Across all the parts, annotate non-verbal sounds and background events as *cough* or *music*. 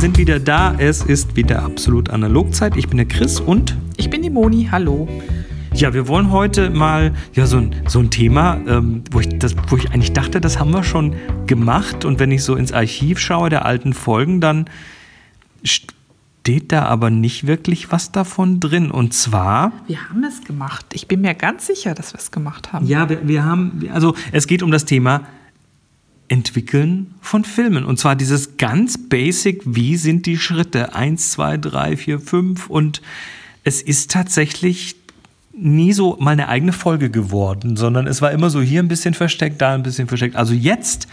sind wieder da. Es ist wieder absolut Analogzeit. Ich bin der Chris und Ich bin die Moni, hallo. ja, wir wollen heute mal ja so ein, so ein Thema, ähm, wo, ich das, wo ich eigentlich dachte, das haben wir schon gemacht. Und wenn ich so ins Archiv schaue der alten Folgen, dann steht da aber nicht wirklich was davon drin. Und zwar Wir haben es gemacht. Ich bin mir ganz sicher, dass wir es gemacht haben. Ja, wir, wir haben, also es geht um das Thema Entwickeln von Filmen. Und zwar dieses ganz basic, wie sind die Schritte? Eins, zwei, drei, vier, fünf. Und es ist tatsächlich nie so mal eine eigene Folge geworden, sondern es war immer so hier ein bisschen versteckt, da ein bisschen versteckt. Also jetzt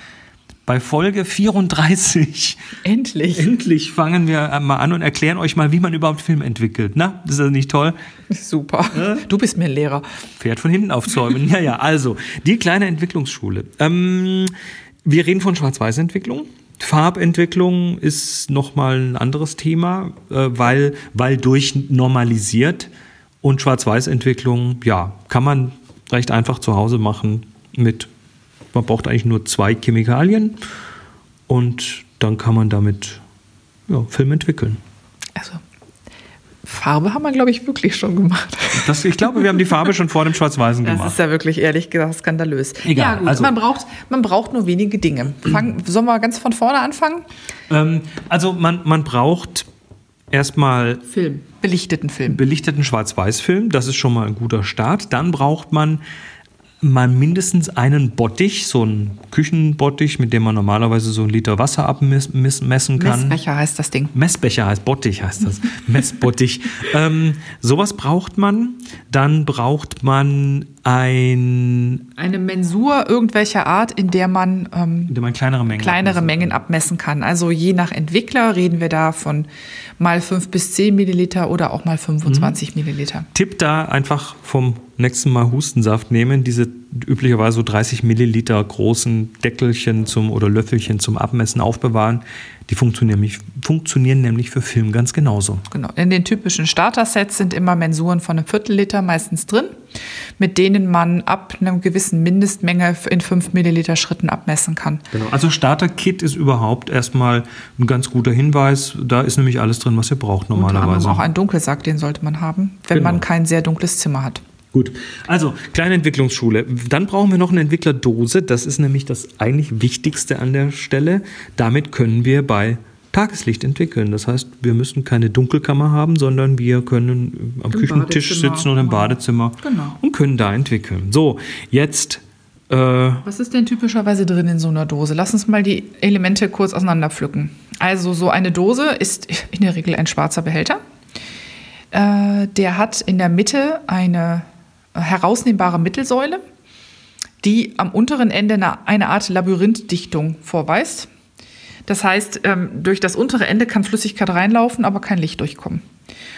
bei Folge 34 Endlich. endlich fangen wir mal an und erklären euch mal, wie man überhaupt Film entwickelt. Na, ist das nicht toll? Super. Du bist mir Lehrer. Pferd von hinten aufzäumen. ja, ja, also, die kleine Entwicklungsschule. Ähm, wir reden von Schwarz-Weiß-Entwicklung. Farbentwicklung ist nochmal ein anderes Thema, äh, weil, weil durchnormalisiert. Und Schwarz-Weiß-Entwicklung, ja, kann man recht einfach zu Hause machen mit, man braucht eigentlich nur zwei Chemikalien und dann kann man damit ja, Film entwickeln. Also, Farbe haben wir, glaube ich, wirklich schon gemacht. Das, ich glaube, wir haben die Farbe schon vor dem Schwarz-Weißen Das gemacht. ist ja wirklich, ehrlich gesagt, skandalös. Egal, ja, gut. also- man, braucht, man braucht nur wenige Dinge. Fang, sollen wir ganz von vorne anfangen? Ähm, also man, man braucht erstmal Film. Belichteten Film. belichteten Schwarz-Weiß-Film, das ist schon mal ein guter Start. Dann braucht man mal mindestens einen Bottich, so einen Küchenbottich, mit dem man normalerweise so einen Liter Wasser abmessen kann. Messbecher heißt das Ding. Messbecher heißt Bottich, heißt das. *laughs* Messbottich. ähm, sowas braucht man. Dann braucht man ein, Eine Mensur irgendwelcher Art, in der man ähm, in dem man kleinere Mengen kleinere abmessen Mengen abmessen kann. Also je nach Entwickler reden wir da von mal 5 bis 10 Milliliter oder auch mal 25 Milliliter. Tipp da einfach vom nächsten Mal Hustensaft nehmen, diese üblicherweise so 30 Milliliter großen Deckelchen zum oder Löffelchen zum Abmessen aufbewahren. Die funktionieren nämlich, funktionieren nämlich für Film ganz genauso. Genau. In den typischen Starter-Sets sind immer Mensuren von einem Viertelliter meistens drin, mit denen man ab einer gewissen Mindestmenge in 5 Milliliter Schritten abmessen kann. Genau. Also Starter-Kit ist überhaupt erstmal ein ganz guter Hinweis. Da ist nämlich alles drin, was ihr braucht Unter normalerweise. auch ein Dunkelsack, den sollte man haben, wenn Genau. man kein sehr dunkles Zimmer hat. Gut, also kleine Entwicklungsschule. Dann brauchen wir noch eine Entwicklerdose. Das ist nämlich das eigentlich Wichtigste an der Stelle. Damit können wir bei Tageslicht entwickeln. Das heißt, wir müssen keine Dunkelkammer haben, sondern wir können am Im Küchentisch sitzen oder im. Badezimmer Genau. und können da entwickeln. So, jetzt äh, Was ist denn typischerweise drin in so einer Dose? Lass uns mal die Elemente kurz auseinanderpflücken. Also so eine Dose ist in der Regel ein schwarzer Behälter. Äh, der hat in der Mitte eine herausnehmbare Mittelsäule, die am unteren Ende eine, eine Art Labyrinthdichtung vorweist. Das heißt, ähm, durch das untere Ende kann Flüssigkeit reinlaufen, aber kein Licht durchkommen.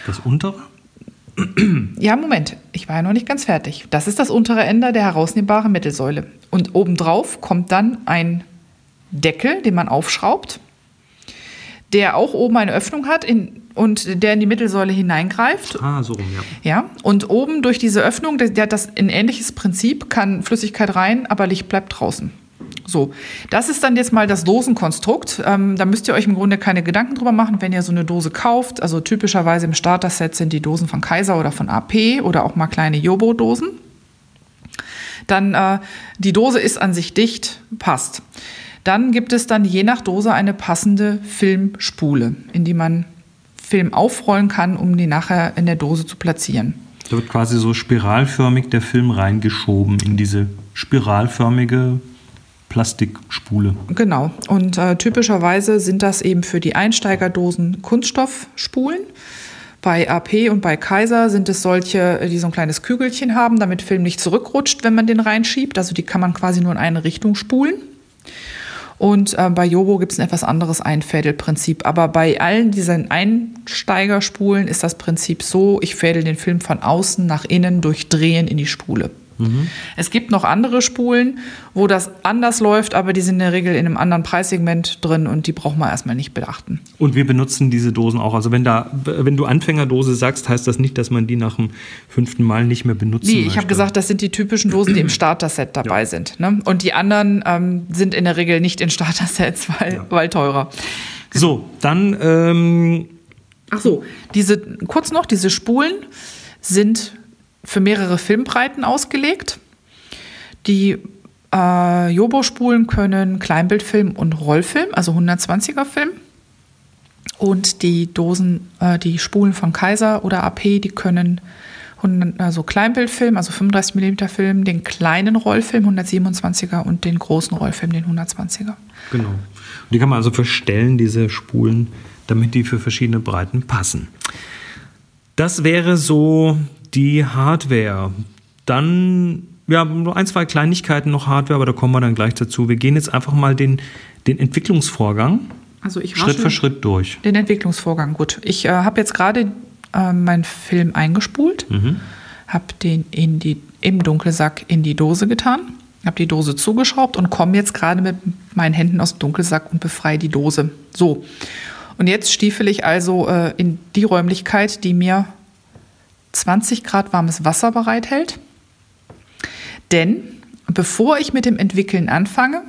das untere. Ja, Moment, ich war ja noch nicht ganz fertig. Das ist das untere Ende der herausnehmbaren Mittelsäule. Und obendrauf kommt dann ein Deckel, den man aufschraubt, der auch oben eine Öffnung hat in, und der in die Mittelsäule hineingreift. Ah, so rum, ja. Ja, und oben durch diese Öffnung, der, der hat das ein ähnliches Prinzip, kann Flüssigkeit rein, aber Licht bleibt draußen. So, das ist dann jetzt mal das Dosenkonstrukt. Ähm, da müsst ihr euch im Grunde keine Gedanken drüber machen, wenn ihr so eine Dose kauft. Also typischerweise im Starter-Set sind die Dosen von Kaiser oder von AP oder auch mal kleine Jobo-Dosen. Dann äh, die Dose ist an sich dicht, passt. Dann gibt es dann je nach Dose eine passende Filmspule, in die man Film aufrollen kann, um die nachher in der Dose zu platzieren. Da wird quasi so spiralförmig der Film reingeschoben in diese spiralförmige Plastikspule. Genau. Und äh, typischerweise sind das eben für die Einsteigerdosen Kunststoffspulen. Bei AP und bei Kaiser sind es solche, die so ein kleines Kügelchen haben, damit Film nicht zurückrutscht, wenn man den reinschiebt. Also die kann man quasi nur in eine Richtung spulen. Und äh, bei Jobo gibt es ein etwas anderes Einfädelprinzip. Aber bei allen diesen Einsteigerspulen ist das Prinzip so, ich fädel den Film von außen nach innen durch Drehen in die Spule. Es gibt noch andere Spulen, wo das anders läuft, aber die sind in der Regel in einem anderen Preissegment drin und die braucht man erstmal nicht beachten. Und wir benutzen diese Dosen auch. Also wenn da, wenn du Anfängerdose sagst, heißt das nicht, dass man die nach dem fünften Mal nicht mehr benutzen Nee, ich habe gesagt, das sind die typischen Dosen, die im *clears throat* Starter-Set dabei sind. Ne? Und die anderen ähm, sind in der Regel nicht in Starter-Sets, weil, Ja. weil teurer. So, dann ähm, Ach so, diese, kurz noch, diese Spulen sind für mehrere Filmbreiten ausgelegt. Die äh, Jobo-Spulen können Kleinbildfilm und Rollfilm, also 120er Film. Und die Dosen, äh, die Spulen von Kaiser oder AP, die können 100, also Kleinbildfilm, also 35 mm Film, den kleinen Rollfilm 127er und den großen Rollfilm, den 120er. Genau. Und die kann man also verstellen, diese Spulen, damit die für verschiedene Breiten passen. Das wäre so die Hardware. Dann, ja, nur ein, zwei Kleinigkeiten noch Hardware, aber da kommen wir dann gleich dazu. Wir gehen jetzt einfach mal den, den Entwicklungsvorgang Also ich Schritt für Schritt durch. Den Entwicklungsvorgang, gut. Ich äh, habe jetzt gerade äh, meinen Film eingespult, habe den in die, im Dunkelsack in die Dose getan, habe die Dose zugeschraubt und komme jetzt gerade mit meinen Händen aus dem Dunkelsack und befreie die Dose. So. Und jetzt stiefel ich also äh, in die Räumlichkeit, die mir 20 Grad warmes Wasser bereithält. Denn bevor ich mit dem Entwickeln anfange,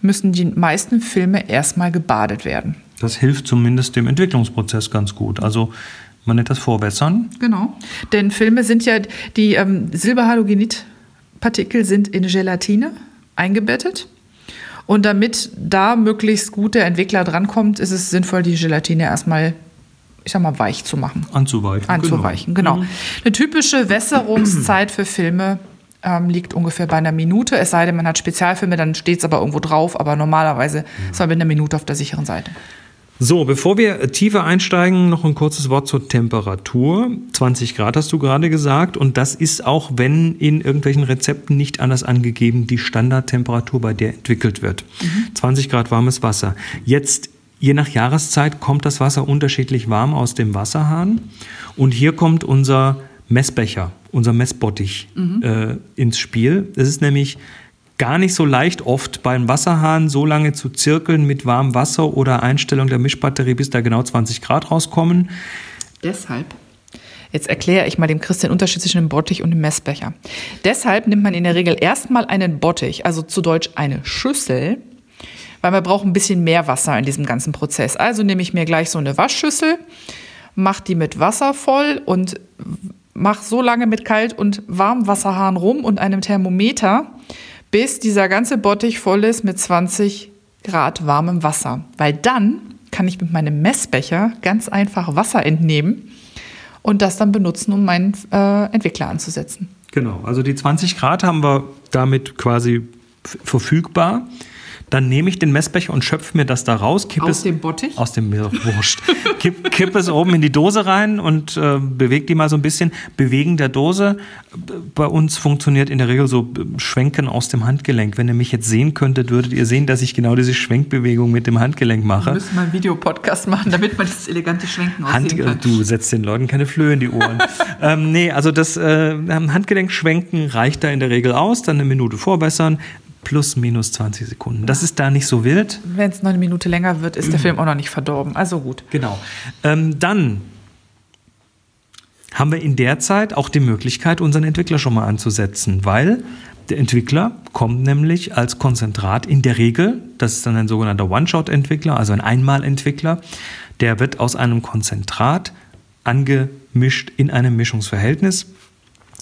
müssen die meisten Filme erstmal gebadet werden. Das hilft zumindest dem Entwicklungsprozess ganz gut. Also man nennt das Vorbessern. Genau. Denn Filme sind ja, die ähm, Silberhalogenidpartikel sind in Gelatine eingebettet. Und damit da möglichst gut der Entwickler drankommt, ist es sinnvoll, die Gelatine erstmal, ich sag mal, weich zu machen. Anzuweichen. Anzuweichen, genau. Eine typische Wässerungszeit für Filme ähm, liegt ungefähr bei einer Minute. Es sei denn, man hat Spezialfilme, dann steht es aber irgendwo drauf. Aber normalerweise ist man mit einer Minute auf der sicheren Seite. So, bevor wir tiefer einsteigen, noch ein kurzes Wort zur Temperatur. 20 Grad hast du gerade gesagt und das ist auch, wenn in irgendwelchen Rezepten nicht anders angegeben, die Standardtemperatur, bei der entwickelt wird. 20 Grad warmes Wasser. Jetzt, je nach Jahreszeit, kommt das Wasser unterschiedlich warm aus dem Wasserhahn und hier kommt unser Messbecher, unser Messbottich äh, ins Spiel. Es ist nämlich gar nicht so leicht oft beim Wasserhahn so lange zu zirkeln mit warmem Wasser oder Einstellung der Mischbatterie, bis da genau 20 Grad rauskommen. Deshalb. Jetzt erkläre ich mal dem Christian den Unterschied zwischen einem Bottich und einem Messbecher. Deshalb nimmt man in der Regel erstmal einen Bottich, also zu Deutsch eine Schüssel, weil man braucht ein bisschen mehr Wasser in diesem ganzen Prozess. Also nehme ich mir gleich so eine Waschschüssel, mache die mit Wasser voll und mache so lange mit Kalt- und Warmwasserhahn rum und einem Thermometer, bis dieser ganze Bottich voll ist mit 20 Grad warmem Wasser. Weil dann kann ich mit meinem Messbecher ganz einfach Wasser entnehmen und das dann benutzen, um meinen äh, Entwickler anzusetzen. Genau, also die 20 Grad haben wir damit quasi verfügbar. Dann nehme ich den Messbecher und schöpfe mir das da raus. Kipp Aus es, dem Bottich? Aus dem wurscht. *laughs* kipp, kipp es oben in die Dose rein und äh, bewege die mal so ein bisschen. Bewegen der Dose b- bei uns funktioniert in der Regel so b- Schwenken aus dem Handgelenk. Wenn ihr mich jetzt sehen könntet, würdet ihr sehen, dass ich genau diese Schwenkbewegung mit dem Handgelenk Wir mache. müssen mal einen Videopodcast machen, damit man dieses elegante Schwenken Hand, aussehen kann. du setzt den Leuten keine Flöhe in die Ohren. *laughs* ähm, nee, also das äh, Handgelenk schwenken reicht da in der Regel aus, dann eine Minute vorbessern, plus minus 20 Sekunden. Das ist da nicht so wild. Wenn es noch eine Minute länger wird, ist der Film auch noch nicht verdorben. Also gut. Genau. Ähm, dann haben wir in der Zeit auch die Möglichkeit, unseren Entwickler schon mal anzusetzen, weil der Entwickler kommt nämlich als Konzentrat in der Regel, das ist dann ein sogenannter One-Shot-Entwickler, also ein Einmal-Entwickler, der wird aus einem Konzentrat angemischt in einem Mischungsverhältnis.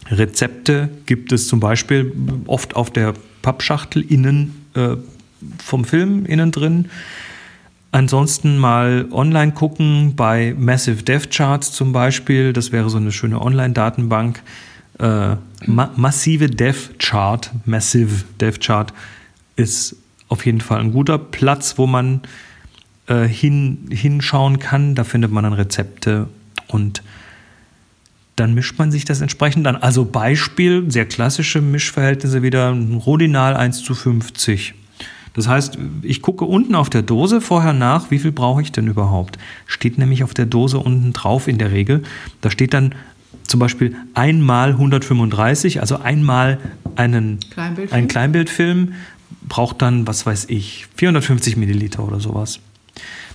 Rezepte gibt es zum Beispiel oft auf der Pappschachtel innen äh, vom Film innen drin. Ansonsten mal online gucken bei Massive Dev Charts zum Beispiel. Das wäre so eine schöne Online-Datenbank. Äh, ma massive Dev Chart, Massive Dev Chart ist auf jeden Fall ein guter Platz, wo man äh, hin, hinschauen kann. Da findet man dann Rezepte und dann mischt man sich das entsprechend an. Also Beispiel, sehr klassische Mischverhältnisse wieder, ein Rodinal 1 zu 50. Das heißt, ich gucke unten auf der Dose vorher nach, wie viel brauche ich denn überhaupt. Steht nämlich auf der Dose unten drauf in der Regel. Da steht dann zum Beispiel einmal 135, also einmal einen Kleinbildfilm. ein Kleinbildfilm braucht dann, was weiß ich, 450 Milliliter oder sowas.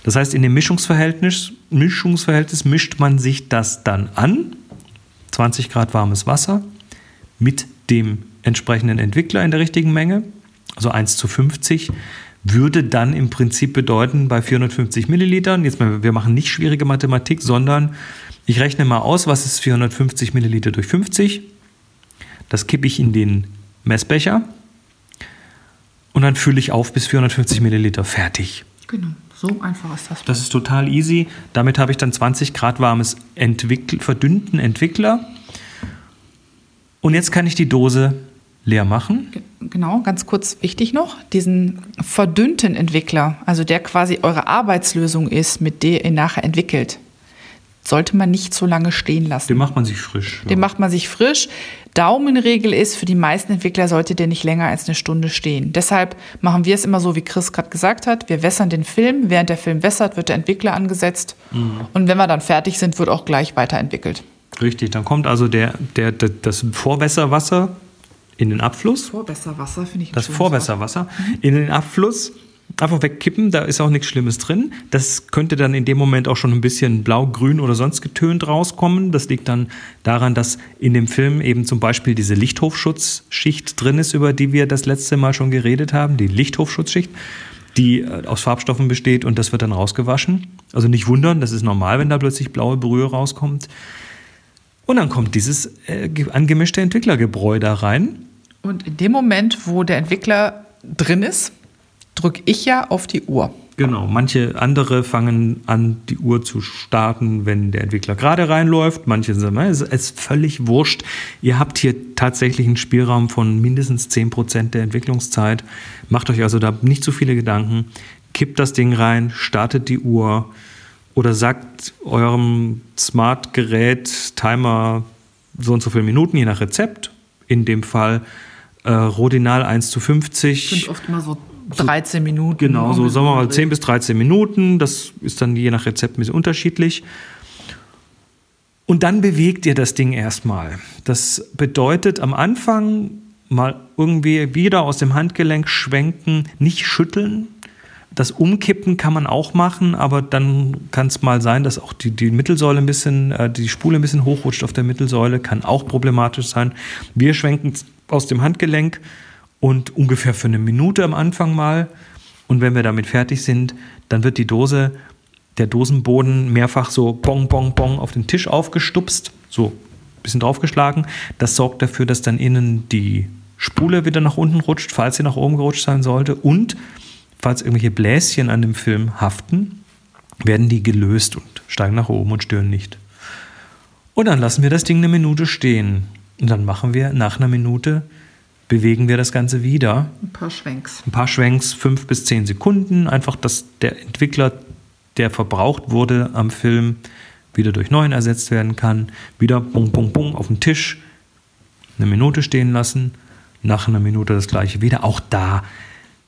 Das heißt, in dem Mischungsverhältnis, Mischungsverhältnis mischt man sich das dann an, 20 Grad warmes Wasser, mit dem entsprechenden Entwickler in der richtigen Menge, also 1 zu 50, würde dann im Prinzip bedeuten, bei 450 Millilitern, jetzt mal, wir machen nicht schwierige Mathematik, sondern ich rechne mal aus, was ist 450 Milliliter durch 50. Das kippe ich in den Messbecher und dann fülle ich auf bis 450 Milliliter. Fertig. Genau, so einfach ist das. Das ist total easy. Damit habe ich dann 20 Grad warmes Entwickl verdünnten Entwickler. Und jetzt kann ich die Dose leer machen. Genau, ganz kurz wichtig noch, diesen verdünnten Entwickler, also der quasi eure Arbeitslösung ist, mit der ihr nachher entwickelt, sollte man nicht so lange stehen lassen. Den macht man sich frisch. Den macht man sich frisch. Daumenregel ist, für die meisten Entwickler sollte der nicht länger als eine Stunde stehen. Deshalb machen wir es immer so, wie Chris gerade gesagt hat. Wir wässern den Film. Während der Film wässert, wird der Entwickler angesetzt. Mhm. Und wenn wir dann fertig sind, wird auch gleich weiterentwickelt. Richtig, dann kommt also der, der, der das Vorwässerwasser in den Abfluss. Vorwässerwasser finde ich. Das Vorwässerwasser mhm. in den Abfluss. Einfach wegkippen, da ist auch nichts Schlimmes drin. Das könnte dann in dem Moment auch schon ein bisschen blau, grün oder sonst getönt rauskommen. Das liegt dann daran, dass in dem Film eben zum Beispiel diese Lichthofschutzschicht drin ist, über die wir das letzte Mal schon geredet haben, die Lichthofschutzschicht, die äh, aus Farbstoffen besteht und das wird dann rausgewaschen. Also nicht wundern, das ist normal, wenn da plötzlich blaue Brühe rauskommt. Und dann kommt dieses äh, angemischte Entwicklergebräu da rein. Und in dem Moment, wo der Entwickler drin ist, drücke ich ja auf die Uhr. Genau, manche andere fangen an, die Uhr zu starten, wenn der Entwickler gerade reinläuft. Manche sagen, es ist völlig wurscht. Ihr habt hier tatsächlich einen Spielraum von mindestens 10% der Entwicklungszeit. Macht euch also da nicht zu viele Gedanken. Kippt das Ding rein, startet die Uhr oder sagt eurem Smart-Gerät Timer so und so viele Minuten, je nach Rezept. In dem Fall äh, Rodinal 1 zu 50. Sind oft immer so 13 Minuten. Genau, so sagen wir mal 10 bis 13 Minuten. Das ist dann je nach Rezept ein bisschen unterschiedlich. Und dann bewegt ihr das Ding erstmal. Das bedeutet am Anfang mal irgendwie wieder aus dem Handgelenk schwenken, nicht schütteln, das Umkippen kann man auch machen, aber dann kann es mal sein, dass auch die, die Mittelsäule ein bisschen, äh, die Spule ein bisschen hochrutscht auf der Mittelsäule, kann auch problematisch sein. Wir schwenken aus dem Handgelenk und ungefähr für eine Minute am Anfang mal. Und wenn wir damit fertig sind, dann wird die Dose, der Dosenboden mehrfach so bong, bong, bong auf den Tisch aufgestupst, so ein bisschen draufgeschlagen. Das sorgt dafür, dass dann innen die Spule wieder nach unten rutscht, falls sie nach oben gerutscht sein sollte. Und falls irgendwelche Bläschen an dem Film haften, werden die gelöst und steigen nach oben und stören nicht. Und dann lassen wir das Ding eine Minute stehen. Und dann machen wir nach einer Minute, bewegen wir das Ganze wieder. Ein paar Schwenks. Ein paar Schwenks, fünf bis zehn Sekunden. Einfach, dass der Entwickler, der verbraucht wurde am Film, wieder durch neuen ersetzt werden kann. Wieder bung, bung, bung auf den Tisch. Eine Minute stehen lassen. Nach einer Minute das gleiche wieder. Auch da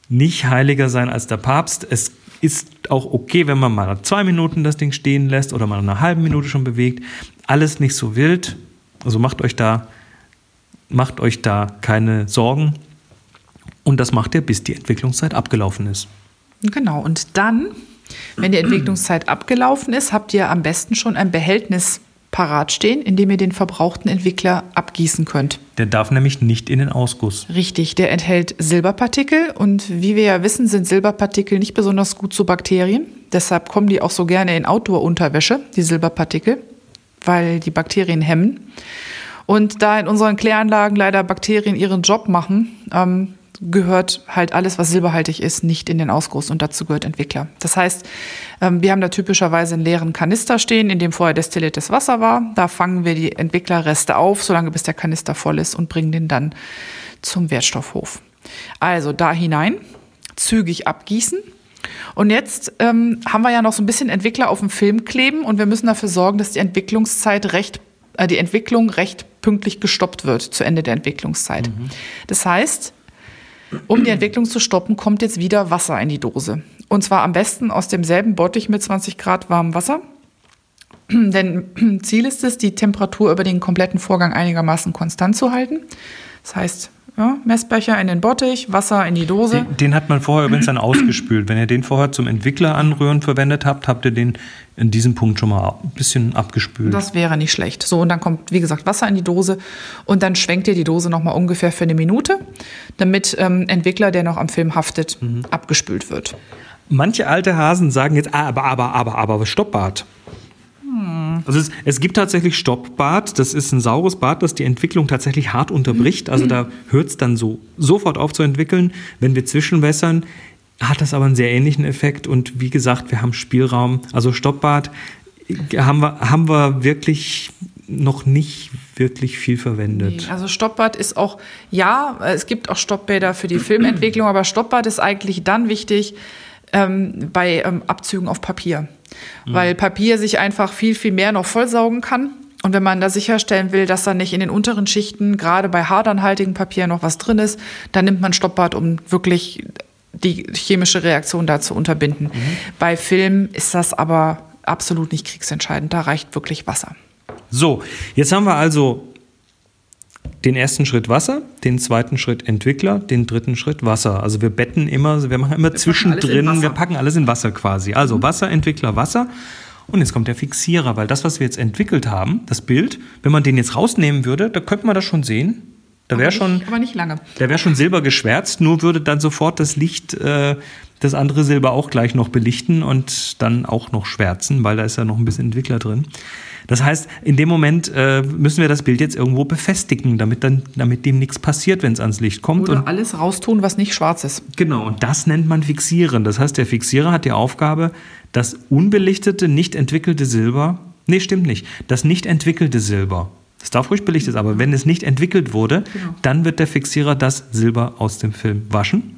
nicht heiliger sein als der Papst. Es ist auch okay, wenn man mal zwei Minuten das Ding stehen lässt oder mal eine halbe Minute schon bewegt. Alles nicht so wild. Also macht euch da, macht euch da keine Sorgen. Und das macht ihr, bis die Entwicklungszeit abgelaufen ist. Genau. Und dann, wenn die Entwicklungszeit abgelaufen ist, habt ihr am besten schon ein Behältnis parat stehen, indem ihr den verbrauchten Entwickler abgießen könnt. Der darf nämlich nicht in den Ausguss. Richtig, der enthält Silberpartikel und wie wir ja wissen, sind Silberpartikel nicht besonders gut zu Bakterien. Deshalb kommen die auch so gerne in Outdoor-Unterwäsche, die Silberpartikel, weil die Bakterien hemmen. Und da in unseren Kläranlagen leider Bakterien ihren Job machen, ähm, gehört halt alles, was silberhaltig ist, nicht in den Ausguss und dazu gehört Entwickler. Das heißt, ähm, wir haben da typischerweise einen leeren Kanister stehen, in dem vorher destilliertes Wasser war. Da fangen wir die Entwicklerreste auf, solange bis der Kanister voll ist und bringen den dann zum Wertstoffhof. Also da hinein, zügig abgießen. Und jetzt ähm, haben wir ja noch so ein bisschen Entwickler auf dem Film kleben und wir müssen dafür sorgen, dass die Entwicklungszeit recht, äh, die Entwicklung recht pünktlich gestoppt wird zu Ende der Entwicklungszeit. Mhm. Das heißt, um die Entwicklung zu stoppen, kommt jetzt wieder Wasser in die Dose. Und zwar am besten aus demselben Bottich mit 20 Grad warmem Wasser. Denn *clears throat* Ziel ist es, die Temperatur über den kompletten Vorgang einigermaßen konstant zu halten. Das heißt, ja, Messbecher in den Bottich, Wasser in die Dose. Den, den hat man vorher übrigens dann *clears throat* ausgespült. Wenn ihr den vorher zum Entwickler anrühren verwendet habt, habt ihr den in diesem Punkt schon mal ein bisschen abgespült. Das wäre nicht schlecht. So, und dann kommt, wie gesagt, Wasser in die Dose und dann schwenkt ihr die Dose nochmal ungefähr für eine Minute, damit ähm, Entwickler, der noch am Film haftet, mhm. abgespült wird. Manche alte Hasen sagen jetzt, ah, aber, aber, aber, aber, Stoppbad. Also es, es, gibt tatsächlich Stoppbad. Das ist ein saures Bad, das die Entwicklung tatsächlich hart unterbricht. Also da hört es dann so sofort auf zu entwickeln. Wenn wir zwischenwässern, hat das aber einen sehr ähnlichen Effekt. Und wie gesagt, wir haben Spielraum. Also Stoppbad haben wir, haben wir wirklich noch nicht wirklich viel verwendet. Nee, also Stoppbad ist auch, ja, es gibt auch Stoppbäder für die *clears throat* Filmentwicklung, aber Stoppbad ist eigentlich dann wichtig ähm, bei ähm, Abzügen auf Papier. Mhm. Weil Papier sich einfach viel, viel mehr noch vollsaugen kann. Und wenn man da sicherstellen will, dass da nicht in den unteren Schichten, gerade bei hartanhaltigen Papier, noch was drin ist, dann nimmt man Stoppbad, um wirklich die chemische Reaktion da zu unterbinden. Mhm. Bei Film ist das aber absolut nicht kriegsentscheidend. Da reicht wirklich Wasser. So, jetzt haben wir also den ersten Schritt Wasser, den zweiten Schritt Entwickler, den dritten Schritt Wasser. Also wir betten immer, wir machen immer wir zwischendrin, packen wir packen alles in Wasser quasi. Also mhm. Wasser, Entwickler, Wasser. Und jetzt kommt der Fixierer, weil das, was wir jetzt entwickelt haben, das Bild, wenn man den jetzt rausnehmen würde, da könnte man das schon sehen. Da wäre schon, aber nicht lange. Da wäre schon Silber geschwärzt, nur würde dann sofort das Licht äh, das andere Silber auch gleich noch belichten und dann auch noch schwärzen, weil da ist ja noch ein bisschen Entwickler drin. Das heißt, in dem Moment äh, müssen wir das Bild jetzt irgendwo befestigen, damit, dann, damit dem nichts passiert, wenn es ans Licht kommt. Oder und alles raustun, was nicht schwarz ist. Genau, und das nennt man Fixieren. Das heißt, der Fixierer hat die Aufgabe, das unbelichtete, nicht entwickelte Silber, nee, stimmt nicht, das nicht entwickelte Silber, das darf ruhig belichtet sein, aber wenn es nicht entwickelt wurde, genau. dann wird der Fixierer das Silber aus dem Film waschen.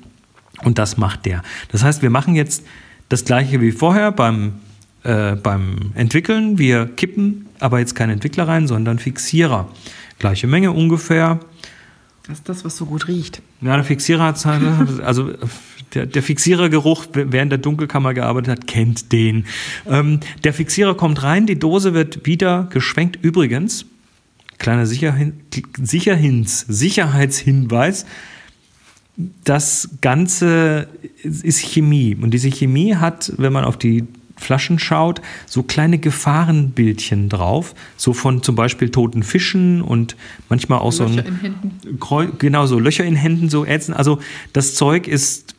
Und das macht der. Das heißt, wir machen jetzt das gleiche wie vorher beim äh, beim Entwickeln. Wir kippen aber jetzt keinen Entwickler rein, sondern Fixierer. Gleiche Menge ungefähr. Das ist das, was so gut riecht. Ja, der Fixierer hat *laughs* also der, der Fixierergeruch, wer in der Dunkelkammer gearbeitet hat, kennt den. Ähm, der Fixierer kommt rein, die Dose wird wieder geschwenkt. Übrigens, kleiner Sicherhin, Sicherhins, Sicherheitshinweis, das Ganze ist Chemie. Und diese Chemie hat, wenn man auf die Flaschen schaut, so kleine Gefahrenbildchen drauf, so von zum Beispiel toten Fischen und manchmal auch Löcher so ein in Händen. genau so Löcher in Händen so ätzen. Also das Zeug ist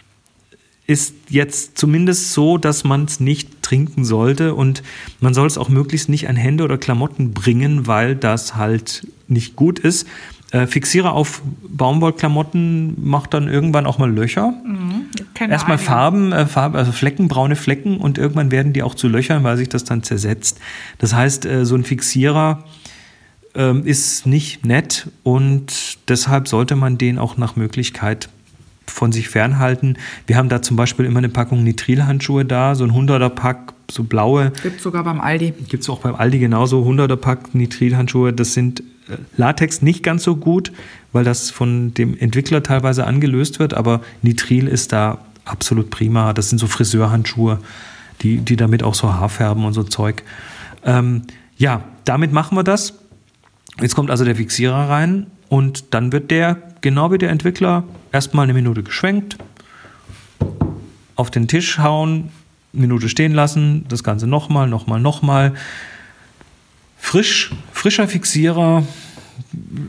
ist jetzt zumindest so, dass man es nicht trinken sollte und man soll es auch möglichst nicht an Hände oder Klamotten bringen, weil das halt nicht gut ist. Äh, Fixierer auf Baumwollklamotten macht dann irgendwann auch mal Löcher. Mhm, Erstmal Farben, äh, Farbe, also Flecken, braune Flecken und irgendwann werden die auch zu Löchern, weil sich das dann zersetzt. Das heißt, äh, so ein Fixierer äh, ist nicht nett und deshalb sollte man den auch nach Möglichkeit von sich fernhalten. Wir haben da zum Beispiel immer eine Packung Nitrilhandschuhe da, so ein 100er Pack, so blaue. Gibt es sogar beim Aldi. Gibt es auch beim Aldi genauso, 100er Pack Nitrilhandschuhe. Das sind Latex nicht ganz so gut, weil das von dem Entwickler teilweise angelöst wird, aber Nitril ist da absolut prima. Das sind so Friseurhandschuhe, die, die damit auch so Haarfärben und so Zeug. Ähm, ja, damit machen wir das. Jetzt kommt also der Fixierer rein und dann wird der, genau wie der Entwickler, erstmal eine Minute geschwenkt, auf den Tisch hauen, Minute stehen lassen, das Ganze nochmal, nochmal, nochmal. Frisch, frischer Fixierer,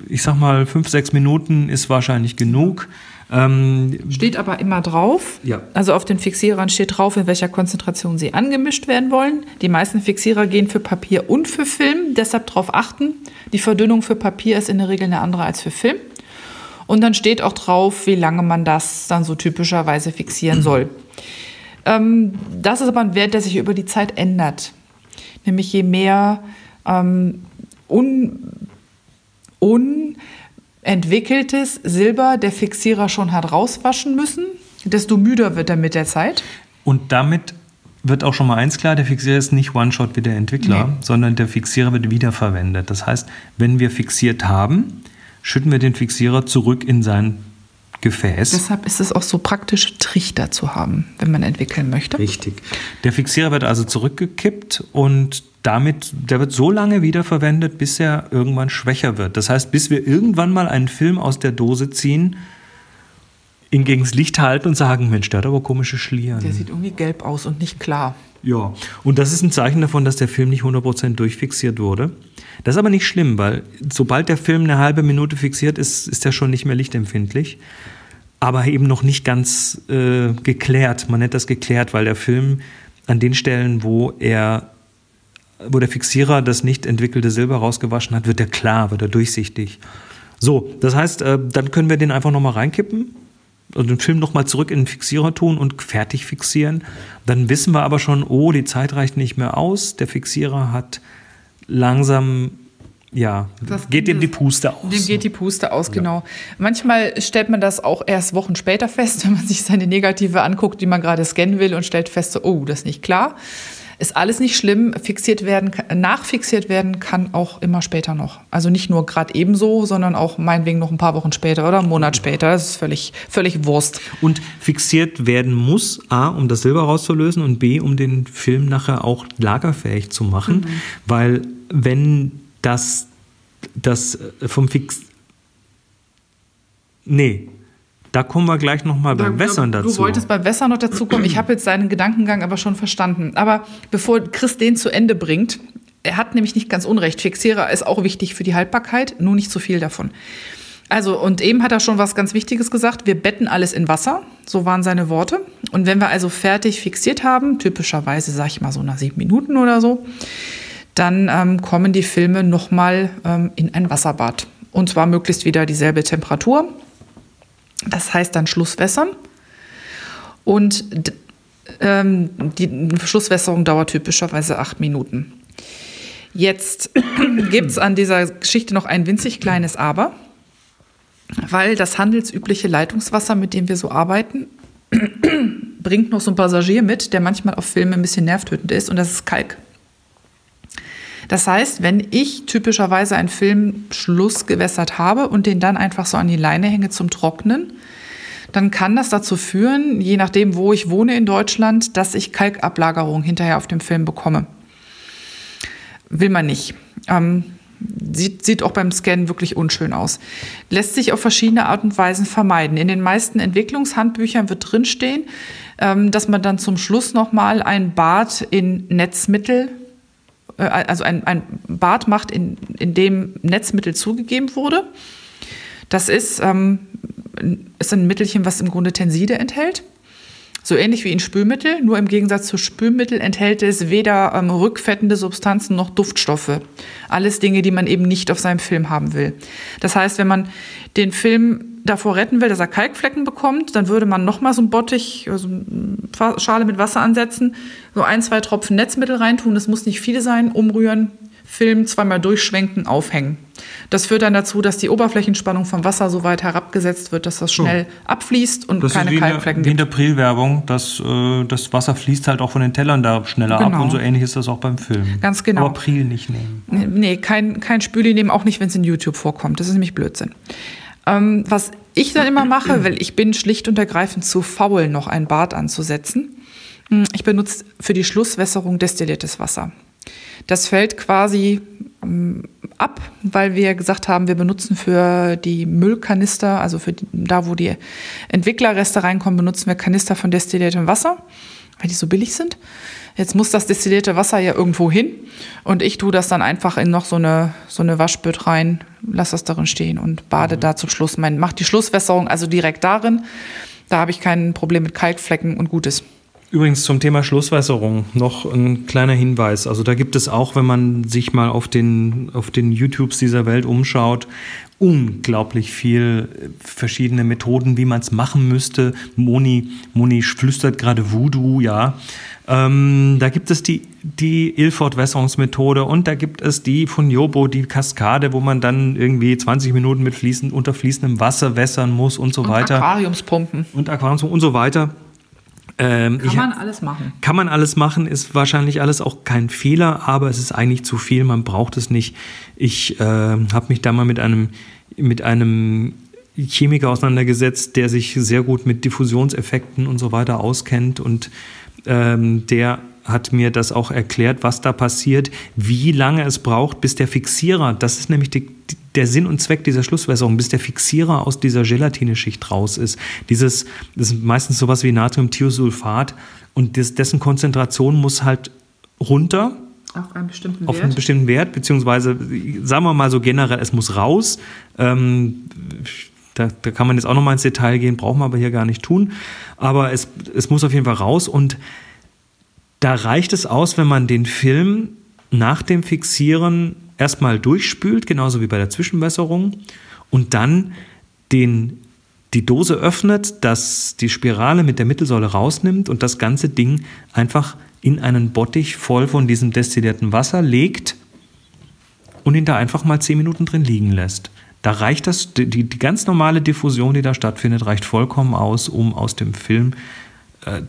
ich sag mal, fünf, sechs Minuten ist wahrscheinlich genug. Ähm, steht aber immer drauf. Ja. Also auf den Fixierern steht drauf, in welcher Konzentration sie angemischt werden wollen. Die meisten Fixierer gehen für Papier und für Film, deshalb darauf achten. Die Verdünnung für Papier ist in der Regel eine andere als für Film. Und dann steht auch drauf, wie lange man das dann so typischerweise fixieren soll. Ähm, das ist aber ein Wert, der sich über die Zeit ändert. Nämlich je mehr ähm, un, unentwickeltes Silber der Fixierer schon hat rauswaschen müssen, desto müder wird er mit der Zeit. Und damit wird auch schon mal eins klar, der Fixierer ist nicht One-Shot wie der Entwickler, nee. sondern der Fixierer wird wiederverwendet. Das heißt, wenn wir fixiert haben, schütten wir den Fixierer zurück in sein Gefäß. Deshalb ist es auch so praktisch, Trichter zu haben, wenn man entwickeln möchte. Richtig. Der Fixierer wird also zurückgekippt und damit, der wird so lange wiederverwendet, bis er irgendwann schwächer wird. Das heißt, bis wir irgendwann mal einen Film aus der Dose ziehen, ihn gegen das Licht halten und sagen, Mensch, der hat aber komische Schlieren. Der sieht irgendwie gelb aus und nicht klar. Ja, und das ist ein Zeichen davon, dass der Film nicht 100% durchfixiert wurde. Das ist aber nicht schlimm, weil sobald der Film eine halbe Minute fixiert ist, ist er schon nicht mehr lichtempfindlich. Aber eben noch nicht ganz äh, geklärt. Man nennt das geklärt, weil der Film an den Stellen, wo er wo der Fixierer das nicht entwickelte Silber rausgewaschen hat, wird er klar, wird er durchsichtig. So, das heißt, äh, dann können wir den einfach nochmal reinkippen und den Film nochmal zurück in den Fixierer tun und fertig fixieren. Dann wissen wir aber schon, oh, die Zeit reicht nicht mehr aus. Der Fixierer hat langsam, ja, Das geht ist- die Puste aus. Dem geht die Puste aus, genau. Manchmal stellt man das auch erst Wochen später fest, *laughs* wenn man sich seine Negative anguckt, die man gerade scannen will und stellt fest, so, oh, das ist nicht klar. Ist alles nicht schlimm. Fixiert werden, nachfixiert werden kann auch immer später noch. Also nicht nur gerade ebenso, sondern auch meinetwegen noch ein paar Wochen später oder einen Monat später. Das ist völlig, völlig Wurst. Und fixiert werden muss, A, um das Silber rauszulösen und B, um den Film nachher auch lagerfähig zu machen. Weil wenn das, das äh, vom Fix... Nee, da kommen wir gleich nochmal beim Wässern dazu. Du wolltest beim Wässern noch dazu kommen. Ich habe jetzt seinen Gedankengang aber schon verstanden. Aber bevor Chris den zu Ende bringt, er hat nämlich nicht ganz unrecht. Fixierer ist auch wichtig für die Haltbarkeit, nur nicht zu viel davon. Also, und eben hat er schon was ganz Wichtiges gesagt. Wir betten alles in Wasser. So waren seine Worte. Und wenn wir also fertig fixiert haben, typischerweise, sag ich mal so nach sieben Minuten oder so, dann ähm, kommen die Filme nochmal ähm, in ein Wasserbad. Und zwar möglichst wieder dieselbe Temperatur. Das heißt dann Schlusswässern. Und ähm, die Schlusswässerung dauert typischerweise acht Minuten. Jetzt *clears throat* gibt es an dieser Geschichte noch ein winzig kleines Aber, weil das handelsübliche Leitungswasser, mit dem wir so arbeiten, *clears throat* bringt noch so ein Passagier mit, der manchmal auf Filme ein bisschen nervtötend ist, und das ist Kalk. Das heißt, wenn ich typischerweise einen Film schlussgewässert habe und den dann einfach so an die Leine hänge zum Trocknen, dann kann das dazu führen, je nachdem, wo ich wohne in Deutschland, dass ich Kalkablagerung hinterher auf dem Film bekomme. Will man nicht. Ähm, sieht, sieht auch beim Scannen wirklich unschön aus. Lässt sich auf verschiedene Art und Weisen vermeiden. In den meisten Entwicklungshandbüchern wird drinstehen, ähm, dass man dann zum Schluss nochmal ein Bad in Netzmittel also ein, ein Bad macht, in, in dem Netzmittel zugegeben wurde. Das ist, ähm, ist ein Mittelchen, was im Grunde Tenside enthält. So ähnlich wie in Spülmittel, nur im Gegensatz zu Spülmittel enthält es weder ähm, rückfettende Substanzen noch Duftstoffe. Alles Dinge, die man eben nicht auf seinem Film haben will. Das heißt, wenn man den Film davor retten will, dass er Kalkflecken bekommt, dann würde man nochmal so ein Bottich, also eine Schale mit Wasser ansetzen, so ein, zwei Tropfen Netzmittel reintun, das muss nicht viel sein, umrühren, Film zweimal durchschwenken, aufhängen. Das führt dann dazu, dass die Oberflächenspannung vom Wasser so weit herabgesetzt wird, dass das schnell abfließt und Das keine ist wie in, der, Kalkflecken wie in gibt. der Prillwerbung, dass äh, das Wasser fließt halt auch von den Tellern da schneller ab Genau. und so ähnlich ist das auch beim Film. Ganz genau. Aber Prill nicht nehmen. Nee, kein, kein Spüli nehmen, auch nicht, wenn es in YouTube vorkommt. Das ist nämlich Blödsinn. Ähm, was ich dann immer mache, weil ich bin schlicht und ergreifend zu faul, noch ein Bad anzusetzen. Hm, Ich benutze für die Schlusswässerung destilliertes Wasser. Das fällt quasi ähm, ab, weil wir gesagt haben, wir benutzen für die Müllkanister, also für die, da, wo die Entwicklerreste reinkommen, benutzen wir Kanister von destilliertem Wasser, weil die so billig sind. Jetzt muss das destillierte Wasser ja irgendwo hin und ich tue das dann einfach in noch so eine, so eine Waschbütt rein, lasse das darin stehen und bade da zum Schluss. Mein, mache die Schlusswässerung also direkt darin. Da habe ich kein Problem mit Kalkflecken und Gutes. Übrigens zum Thema Schlusswässerung noch ein kleiner Hinweis. Also da gibt es auch, wenn man sich mal auf den, auf den YouTubes dieser Welt umschaut, unglaublich viel äh, verschiedene Methoden, wie man es machen müsste. Moni, Moni flüstert gerade Voodoo, ja. Ähm, da gibt es die, die Ilford-Wässerungsmethode und da gibt es die von Jobo, die Kaskade, wo man dann irgendwie 20 Minuten mit fließend, unter fließendem Wasser wässern muss und so Und weiter. Aquariumspumpen. Und Aquarium und so weiter. Ähm, Kann ich- man alles machen. kann man alles machen, ist wahrscheinlich alles auch kein Fehler, aber es ist eigentlich zu viel, man braucht es nicht. Ich äh, habe mich da mal mit einem, mit einem Chemiker auseinandergesetzt, der sich sehr gut mit Diffusionseffekten und so weiter auskennt und ähm, der hat mir das auch erklärt, was da passiert, wie lange es braucht, bis der Fixierer, das ist nämlich die, der Sinn und Zweck dieser Schlusswässerung, bis der Fixierer aus dieser Gelatineschicht raus ist. Dieses, das ist meistens sowas wie Natriumthiosulfat und das, dessen Konzentration muss halt runter. Auf einen bestimmten auf Wert. einen bestimmten Wert, beziehungsweise sagen wir mal so generell, es muss raus. Ähm, da, da, kann man jetzt auch noch mal ins Detail gehen, brauchen wir aber hier gar nicht tun. Aber es, es muss auf jeden Fall raus und da reicht es aus, wenn man den Film nach dem Fixieren erstmal durchspült, genauso wie bei der Zwischenwässerung, und dann den, die Dose öffnet, dass die Spirale mit der Mittelsäule rausnimmt und das ganze Ding einfach in einen Bottich voll von diesem destillierten Wasser legt und ihn da einfach mal zehn Minuten drin liegen lässt. Da reicht das, die, die ganz normale Diffusion, die da stattfindet, reicht vollkommen aus, um aus dem Film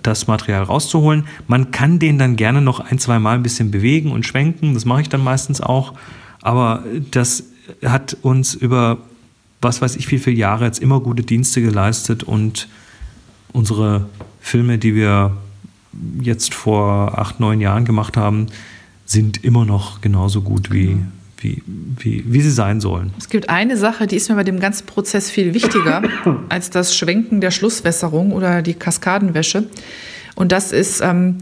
das Material rauszuholen. Man kann den dann gerne noch ein, zwei Mal ein bisschen bewegen und schwenken. Das mache ich dann meistens auch. Aber das hat uns über was weiß ich wie viele Jahre jetzt immer gute Dienste geleistet und unsere Filme, die wir jetzt vor acht, neun Jahren gemacht haben, sind immer noch genauso gut wie, wie, wie, wie sie sein sollen. Es gibt eine Sache, die ist mir bei dem ganzen Prozess viel wichtiger *coughs* als das Schwenken der Schlusswässerung oder die Kaskadenwäsche. Und das ist, ähm,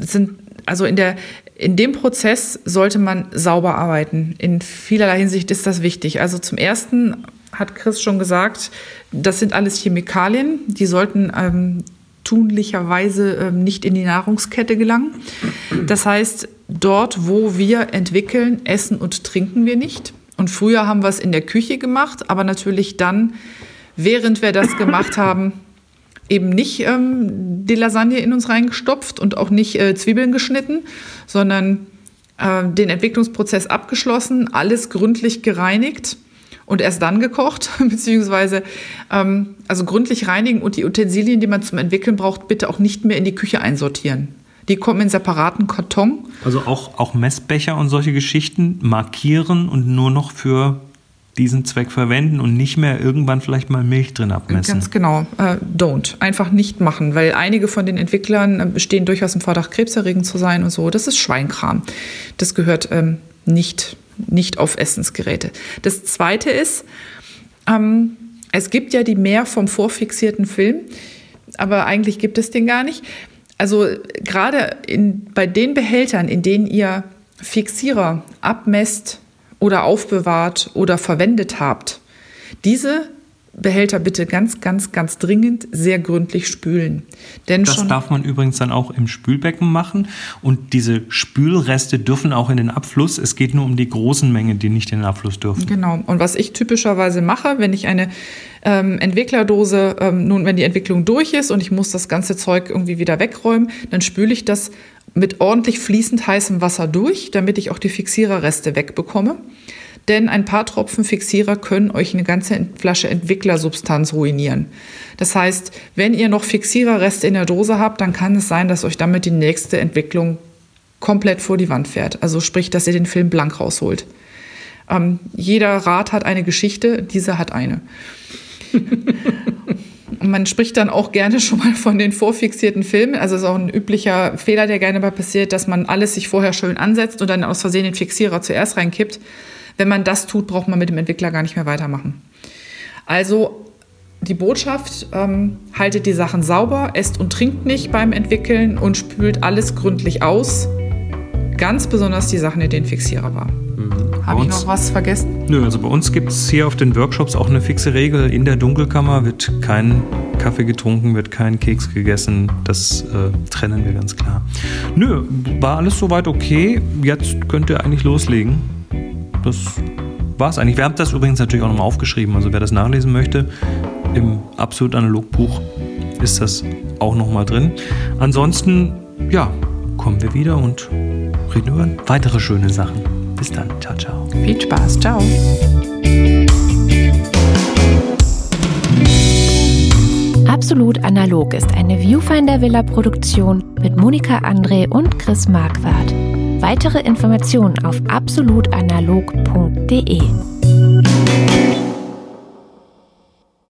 sind, also in der, in dem Prozess sollte man sauber arbeiten. In vielerlei Hinsicht ist das wichtig. Also zum ersten hat Chris schon gesagt, das sind alles Chemikalien, die sollten ähm, tunlicherweise ähm, nicht in die Nahrungskette gelangen. Das heißt, dort, wo wir entwickeln, essen und trinken wir nicht. Und früher haben wir es in der Küche gemacht, aber natürlich dann, während wir das gemacht *coughs* haben, eben nicht ähm, die Lasagne in uns reingestopft und auch nicht äh, Zwiebeln geschnitten, sondern äh, den Entwicklungsprozess abgeschlossen, alles gründlich gereinigt und erst dann gekocht, *laughs* beziehungsweise ähm, also gründlich reinigen und die Utensilien, die man zum Entwickeln braucht, bitte auch nicht mehr in die Küche einsortieren. Die kommen in separaten Karton. Also auch, auch Messbecher und solche Geschichten markieren und nur noch für diesen Zweck verwenden und nicht mehr irgendwann vielleicht mal Milch drin abmessen. Ganz genau. Äh, don't. Einfach nicht machen, weil einige von den Entwicklern äh, stehen durchaus im Verdacht, krebserregend zu sein und so. Das ist Schweinkram. Das gehört ähm, nicht, nicht auf Essensgeräte. Das zweite ist, ähm, es gibt ja die mehr vom vorfixierten Film, aber eigentlich gibt es den gar nicht. Also gerade in, bei den Behältern, in denen ihr Fixierer abmesst, oder aufbewahrt oder verwendet habt, diese Behälter bitte ganz, ganz, ganz dringend sehr gründlich spülen. Denn das darf man übrigens dann auch im Spülbecken machen. Und diese Spülreste dürfen auch in den Abfluss. Es geht nur um die großen Mengen, die nicht in den Abfluss dürfen. Genau. Und was ich typischerweise mache, wenn ich eine ähm, Entwicklerdose, ähm, nun, wenn die Entwicklung durch ist und ich muss das ganze Zeug irgendwie wieder wegräumen, dann spüle ich das mit ordentlich fließend heißem Wasser durch, damit ich auch die Fixiererreste wegbekomme. Denn ein paar Tropfen Fixierer können euch eine ganze Flasche Entwicklersubstanz ruinieren. Das heißt, wenn ihr noch Fixiererreste in der Dose habt, dann kann es sein, dass euch damit die nächste Entwicklung komplett vor die Wand fährt. Also sprich, dass ihr den Film blank rausholt. Ähm, jeder Rat hat eine Geschichte, dieser hat eine. *laughs* Man spricht dann auch gerne schon mal von den vorfixierten Filmen. Also es ist auch ein üblicher Fehler, der gerne mal passiert, dass man alles sich vorher schön ansetzt und dann aus Versehen den Fixierer zuerst reinkippt. Wenn man das tut, braucht man mit dem Entwickler gar nicht mehr weitermachen. Also die Botschaft, ähm, haltet die Sachen sauber, esst und trinkt nicht beim Entwickeln und spült alles gründlich aus. Ganz besonders die Sachen, in denen Fixierer war. Mhm. Habe ich noch was vergessen? Nö, also bei uns gibt es hier auf den Workshops auch eine fixe Regel. In der Dunkelkammer wird kein Kaffee getrunken, wird kein Keks gegessen. Das äh, trennen wir ganz klar. Nö, war alles soweit okay. Jetzt könnt ihr eigentlich loslegen. Das war's eigentlich. Wir haben das übrigens natürlich auch nochmal aufgeschrieben. Also wer das nachlesen möchte, im Absolut Analog Buch ist das auch nochmal drin. Ansonsten, ja, kommen wir wieder und reden über weitere schöne Sachen. Bis dann. Ciao, ciao. Viel Spaß. Ciao. Absolut Analog ist eine Viewfinder Villa Produktion mit Monika André und Chris Marquardt. Weitere Informationen auf absolutanalog.de.